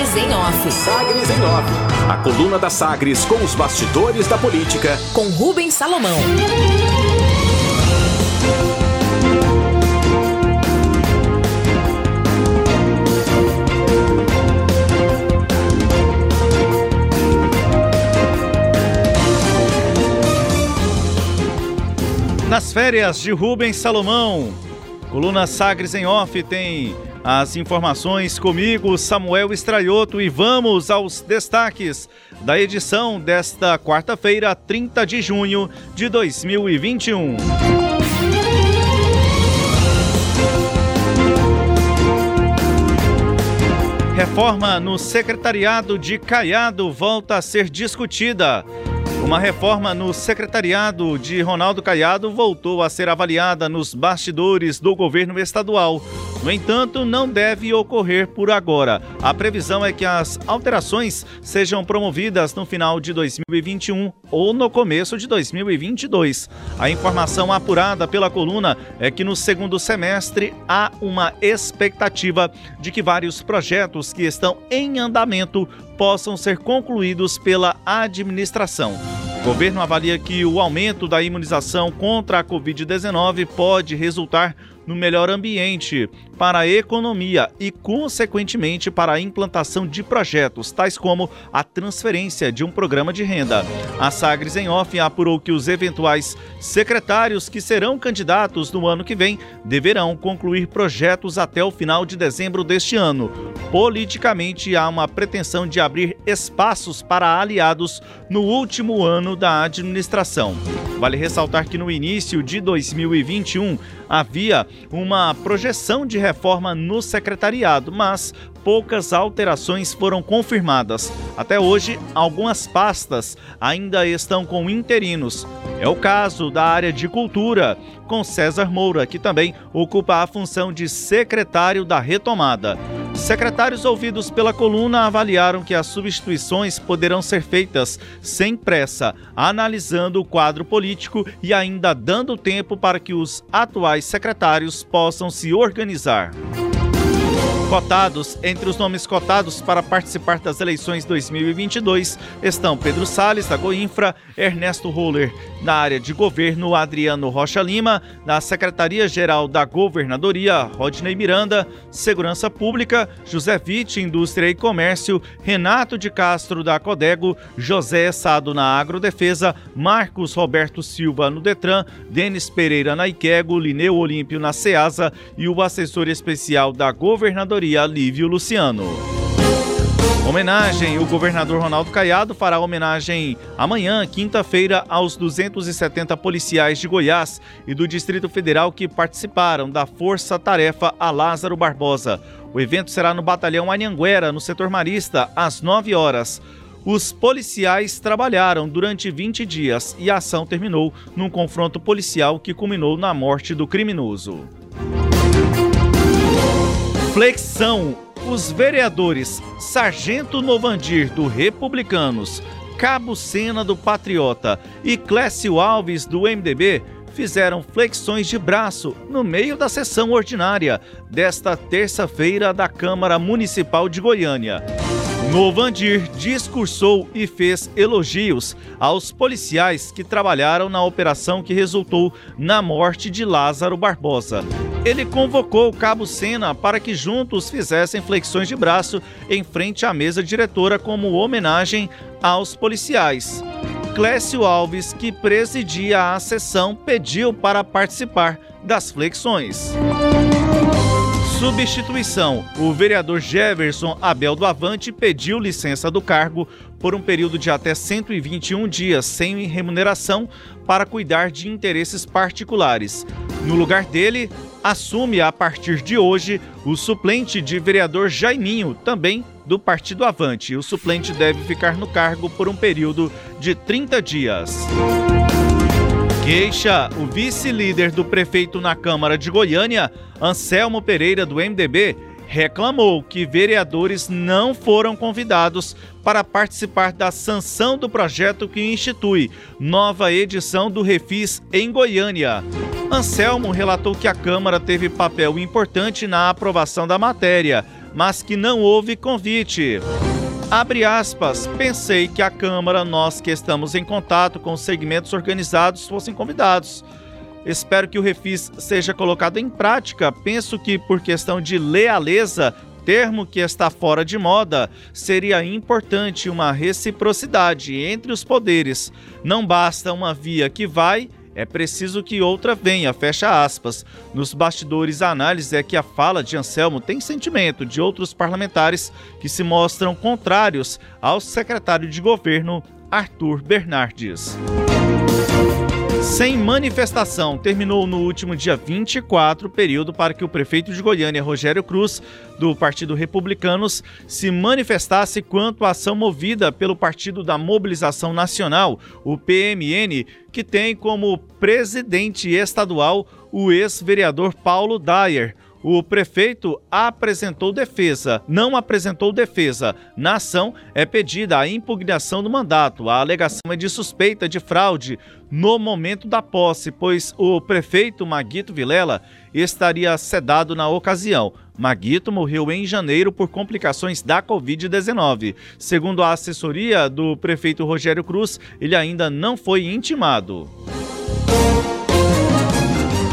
Sagres em Off. Sagres em Off. A coluna da Sagres com os bastidores da política. Com Rubens Salomão. Nas férias de Rubens Salomão, coluna Sagres em Off tem as informações comigo, Samuel Estraioto, e vamos aos destaques da edição desta quarta-feira, 30 de junho de 2021. Reforma no secretariado de Caiado volta a ser discutida. Uma reforma no secretariado de Ronaldo Caiado voltou a ser avaliada nos bastidores do governo estadual. No entanto, não deve ocorrer por agora. A previsão é que as alterações sejam promovidas no final de 2021 ou no começo de 2022. A informação apurada pela coluna é que no segundo semestre há uma expectativa de que vários projetos que estão em andamento possam ser concluídos pela administração. O governo avalia que o aumento da imunização contra a Covid-19 pode resultar no melhor ambiente para a economia e, consequentemente, para a implantação de projetos, tais como a transferência de um programa de renda. A Sagres em Off apurou que os eventuais secretários que serão candidatos no ano que vem deverão concluir projetos até o final de dezembro deste ano. Politicamente, há uma pretensão de abrir espaços para aliados no último ano da administração. Vale ressaltar que no início de 2021 havia uma projeção de reforma no secretariado, mas poucas alterações foram confirmadas. Até hoje, algumas pastas ainda estão com interinos. É o caso da área de cultura, com César Moura, que também ocupa a função de secretário da retomada. Secretários ouvidos pela coluna avaliaram que as substituições poderão ser feitas sem pressa, analisando o quadro político e ainda dando tempo para que os atuais secretários possam se organizar. Cotados, entre os nomes cotados para participar das eleições 2022 estão Pedro Salles, da Goinfra, Ernesto Roller, na área de governo, Adriano Rocha Lima, na Secretaria-Geral da Governadoria, Rodney Miranda, Segurança Pública, José Witt, Indústria e Comércio, Renato de Castro, da Codego, José Sado, na Agrodefesa, Marcos Roberto Silva, no Detran, Denis Pereira, na Iquego, Lineu Olímpio, na Ceasa. E o assessor especial da Governadoria Lívio Luciano. Homenagem: o governador Ronaldo Caiado fará homenagem amanhã, quinta-feira, aos 270 policiais de Goiás e do Distrito Federal que participaram da Força Tarefa a Lázaro Barbosa. O evento será no Batalhão Anhanguera, no setor marista, às 9 horas. Os policiais trabalharam durante 20 dias e a ação terminou num confronto policial que culminou na morte do criminoso. Flexão. Os vereadores Sargento Novandir, do Republicanos, Cabo Sena, do Patriota e Clécio Alves, do MDB, fizeram flexões de braço no meio da sessão ordinária desta terça-feira da Câmara Municipal de Goiânia. Novandir discursou e fez elogios aos policiais que trabalharam na operação que resultou na morte de Lázaro Barbosa. Ele convocou o Cabo Sena para que juntos fizessem flexões de braço em frente à mesa diretora como homenagem aos policiais. Clécio Alves, que presidia a sessão, pediu para participar das flexões. Substituição: o vereador Jefferson Abel do Avante pediu licença do cargo por um período de até 121 dias sem remuneração para cuidar de interesses particulares. No lugar dele, assume a partir de hoje o suplente de vereador Jaiminho, também do Partido Avante. O suplente deve ficar no cargo por um período de 30 dias. Queixa o vice-líder do prefeito na Câmara de Goiânia, Anselmo Pereira, do MDB, reclamou que vereadores não foram convidados para participar da sanção do projeto que institui nova edição do Refis em Goiânia. Anselmo relatou que a Câmara teve papel importante na aprovação da matéria, mas que não houve convite. Abre aspas, pensei que a Câmara, nós que estamos em contato com os segmentos organizados, fossem convidados. Espero que o refis seja colocado em prática. Penso que, por questão de lealeza, termo que está fora de moda, seria importante uma reciprocidade entre os poderes. Não basta uma via que vai é preciso que outra venha, fecha aspas. Nos bastidores, a análise é que a fala de Anselmo tem sentimento de outros parlamentares que se mostram contrários ao secretário de governo Arthur Bernardes. Sem manifestação, terminou no último dia 24 o período para que o prefeito de Goiânia, Rogério Cruz, do Partido Republicanos, se manifestasse quanto à ação movida pelo Partido da Mobilização Nacional, o PMN, que tem como presidente estadual o ex-vereador Paulo Dyer o prefeito apresentou defesa, não apresentou defesa. Na ação é pedida a impugnação do mandato. A alegação é de suspeita de fraude no momento da posse, pois o prefeito Maguito Vilela estaria sedado na ocasião. Maguito morreu em janeiro por complicações da Covid-19. Segundo a assessoria do prefeito Rogério Cruz, ele ainda não foi intimado.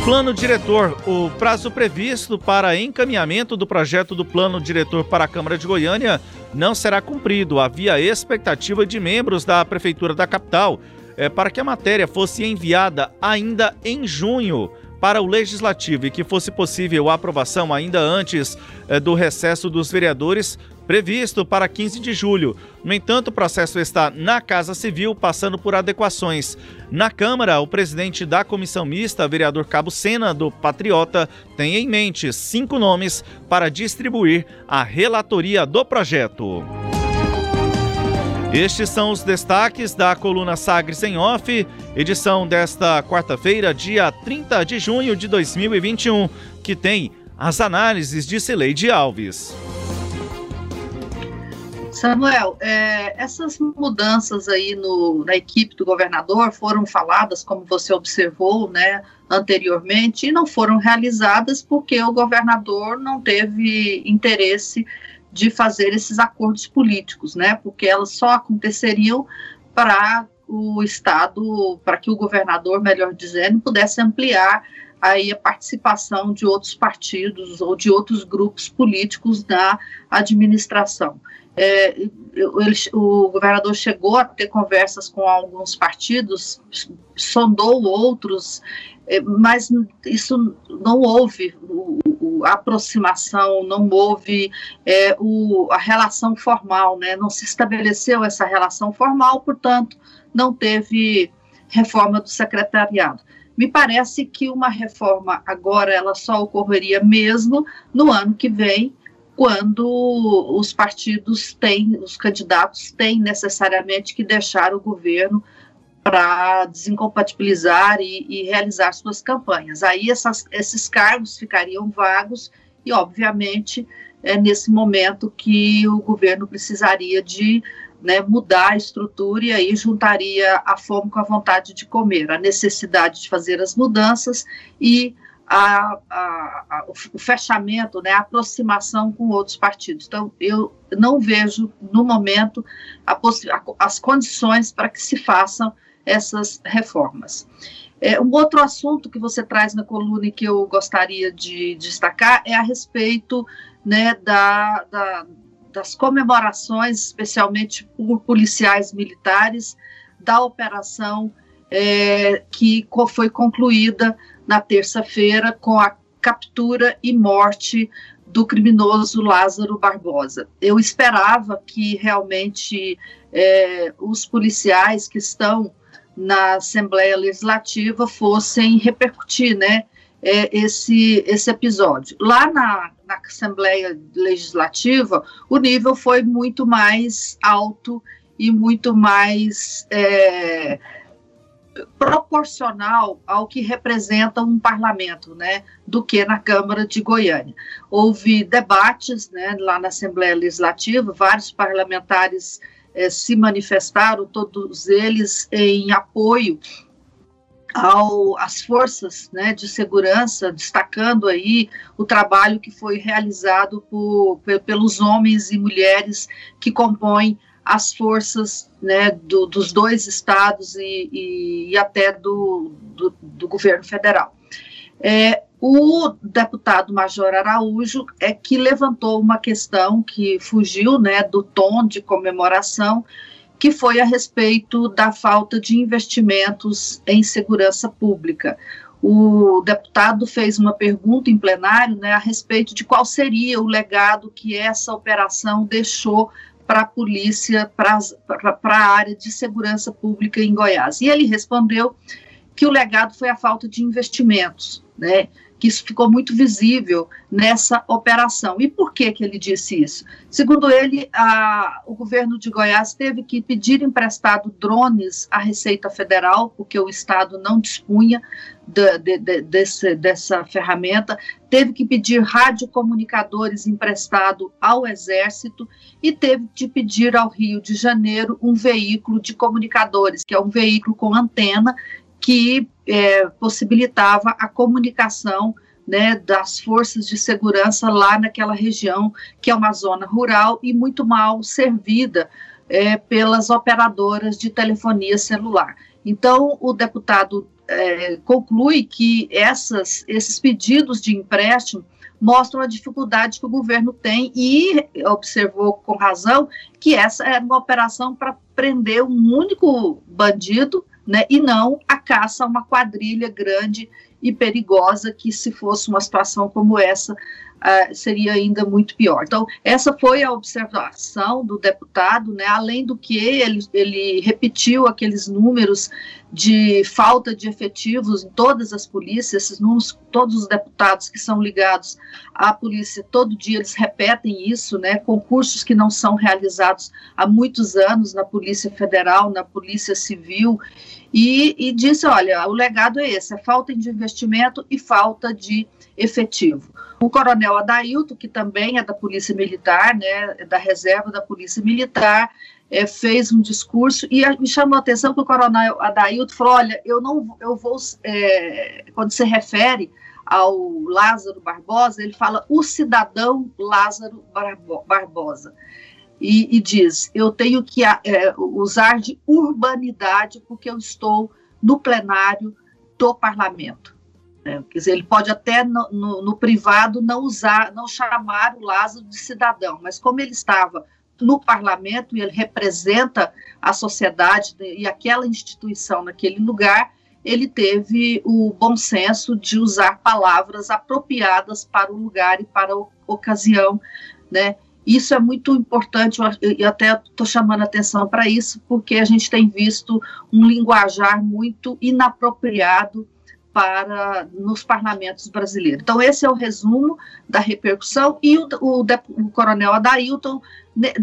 Plano Diretor. O prazo previsto para encaminhamento do projeto do Plano Diretor para a Câmara de Goiânia não será cumprido. Havia expectativa de membros da Prefeitura da capital é, para que a matéria fosse enviada ainda em junho para o Legislativo e que fosse possível a aprovação ainda antes é, do recesso dos vereadores previsto para 15 de julho. No entanto, o processo está na Casa Civil, passando por adequações. Na Câmara, o presidente da comissão mista, vereador Cabo Sena, do Patriota, tem em mente cinco nomes para distribuir a relatoria do projeto. Estes são os destaques da coluna Sagres em Off, edição desta quarta-feira, dia 30 de junho de 2021, que tem as análises de Celeide Alves. Samuel, é, essas mudanças aí no, na equipe do governador foram faladas, como você observou, né, anteriormente, e não foram realizadas porque o governador não teve interesse de fazer esses acordos políticos, né, porque elas só aconteceriam para o Estado, para que o governador, melhor dizendo, pudesse ampliar aí a participação de outros partidos ou de outros grupos políticos na administração. É, ele, o governador chegou a ter conversas com alguns partidos, sondou outros, é, mas isso não houve o, o, a aproximação, não houve é, o, a relação formal, né? não se estabeleceu essa relação formal, portanto, não teve reforma do secretariado. Me parece que uma reforma agora ela só ocorreria mesmo no ano que vem, quando os partidos têm, os candidatos têm necessariamente que deixar o governo para desincompatibilizar e, e, realizar suas campanhas. Aí essas, esses cargos ficariam vagos e, obviamente, é nesse momento que o governo precisaria de né, mudar a estrutura e aí juntaria a fome com a vontade de comer, a necessidade de fazer as mudanças e a, a, a, o fechamento, né, a aproximação com outros partidos. Então, eu não vejo, no momento, as condições para que se façam essas reformas. É, um outro assunto que você traz na coluna e que eu gostaria de destacar é a respeito né, da, da, das comemorações, especialmente por policiais militares, da operação é, que foi concluída na terça-feira com a captura e morte do criminoso Lázaro Barbosa. Eu esperava que realmente é, os policiais que estão na Assembleia Legislativa fossem repercutir, né, é, esse, esse episódio. Lá na, na Assembleia Legislativa, o nível foi muito mais alto e muito mais é, proporcional ao que representa um parlamento, né, do que na Câmara de Goiânia. Houve debates, né, lá na Assembleia Legislativa, vários parlamentares eh, se manifestaram, todos eles em apoio ao, às forças né, de segurança, destacando aí o trabalho que foi realizado por, pelos homens e mulheres que compõem as forças né, do, dos dois estados e, e, e até do, do, do, governo federal. É, o deputado Major Araújo é que levantou uma questão que fugiu né, do tom de comemoração, que foi a respeito da falta de investimentos em segurança pública. O deputado fez uma pergunta em plenário né, a respeito de qual seria o legado que essa operação deixou para a polícia, para a área de segurança pública em Goiás. E ele respondeu que o legado foi a falta de investimentos, né? Que isso ficou muito visível nessa operação. E por que, que ele disse isso? Segundo ele, a, o governo de Goiás teve que pedir emprestado drones à Receita Federal, porque o Estado não dispunha de, de, de, desse, dessa ferramenta, teve que pedir radiocomunicadores emprestado ao Exército e teve de pedir ao Rio de Janeiro um veículo de comunicadores, que é um veículo com antena que é, possibilitava a comunicação né, das forças de segurança lá naquela região, que é uma zona rural e muito mal servida é, pelas operadoras de telefonia celular. Então, o deputado é, conclui que essas, esses pedidos de empréstimo mostram a dificuldade que o governo tem e observou com razão que essa era uma operação para prender um único bandido né, e não a caça a uma quadrilha grande e perigosa que se fosse uma situação como essa uh, seria ainda muito pior. Então, essa foi a observação do deputado, né, além do que ele, ele repetiu aqueles números de falta de efetivos em todas as polícias, esses números, todos os deputados que são ligados à polícia, todo dia eles repetem isso, né, concursos que não são realizados há muitos anos na Polícia Federal, na Polícia Civil, e, e disse, olha, o legado é esse, é falta de investimento e falta de efetivo. O coronel Adailto, que também é da Polícia Militar, né, é da reserva da Polícia Militar, é, fez um discurso e a, me chamou a atenção que o coronel Adailto falou, olha, eu não, eu vou, é, quando se refere ao Lázaro Barbosa, ele fala o cidadão Lázaro Barbosa. E, e diz, eu tenho que é, usar de urbanidade porque eu estou no plenário do parlamento. Né? Quer dizer, ele pode até no, no, no, privado não usar, não chamar o Lázaro de cidadão, mas como ele estava no parlamento e ele representa a sociedade e aquela instituição naquele lugar, ele teve o bom senso de usar palavras apropriadas para o lugar e para a ocasião, né? Isso é muito importante, e até estou chamando atenção para isso, porque a gente tem visto um linguajar muito inapropriado para nos parlamentos brasileiros. Então, esse é o resumo da repercussão, e o, o, o coronel Adailton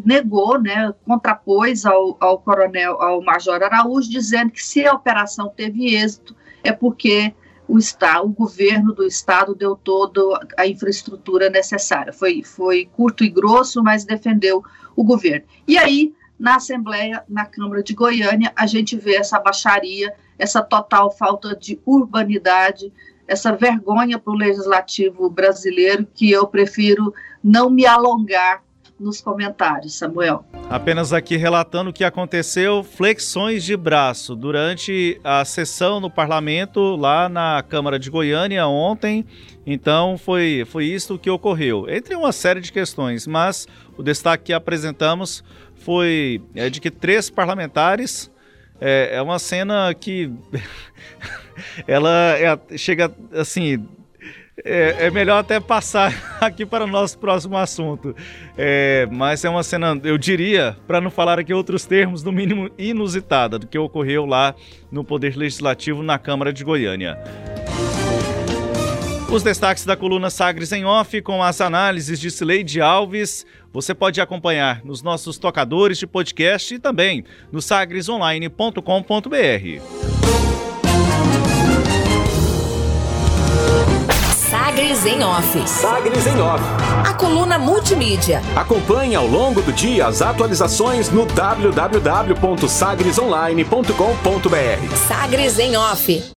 negou, né, contrapôs ao, ao coronel, ao major Araújo, dizendo que se a operação teve êxito, é porque o estado, o governo do estado deu toda a infraestrutura necessária. Foi, foi curto e grosso, mas defendeu o governo. E aí, na Assembleia, na Câmara de Goiânia, a gente vê essa baixaria essa total falta de urbanidade, essa vergonha para o legislativo brasileiro que eu prefiro não me alongar nos comentários, Samuel. Apenas aqui relatando o que aconteceu, flexões de braço durante a sessão no parlamento lá na Câmara de Goiânia ontem. Então foi, foi isso que ocorreu, entre uma série de questões, mas o destaque que apresentamos foi é, de que três parlamentares é, é uma cena que ela é, chega assim. É, é, melhor até passar aqui para o nosso próximo assunto. É, mas é uma cena, eu diria, para não falar aqui outros termos, no mínimo inusitada do que ocorreu lá no Poder Legislativo na Câmara de Goiânia. Os destaques da coluna Sagres em Off com as análises de Cileide Alves. Você pode acompanhar nos nossos tocadores de podcast e também no sagresonline.com.br. Sagres em Off. Sagres em Off. A coluna multimídia. Acompanhe ao longo do dia as atualizações no www.sagresonline.com.br. Sagres em Off.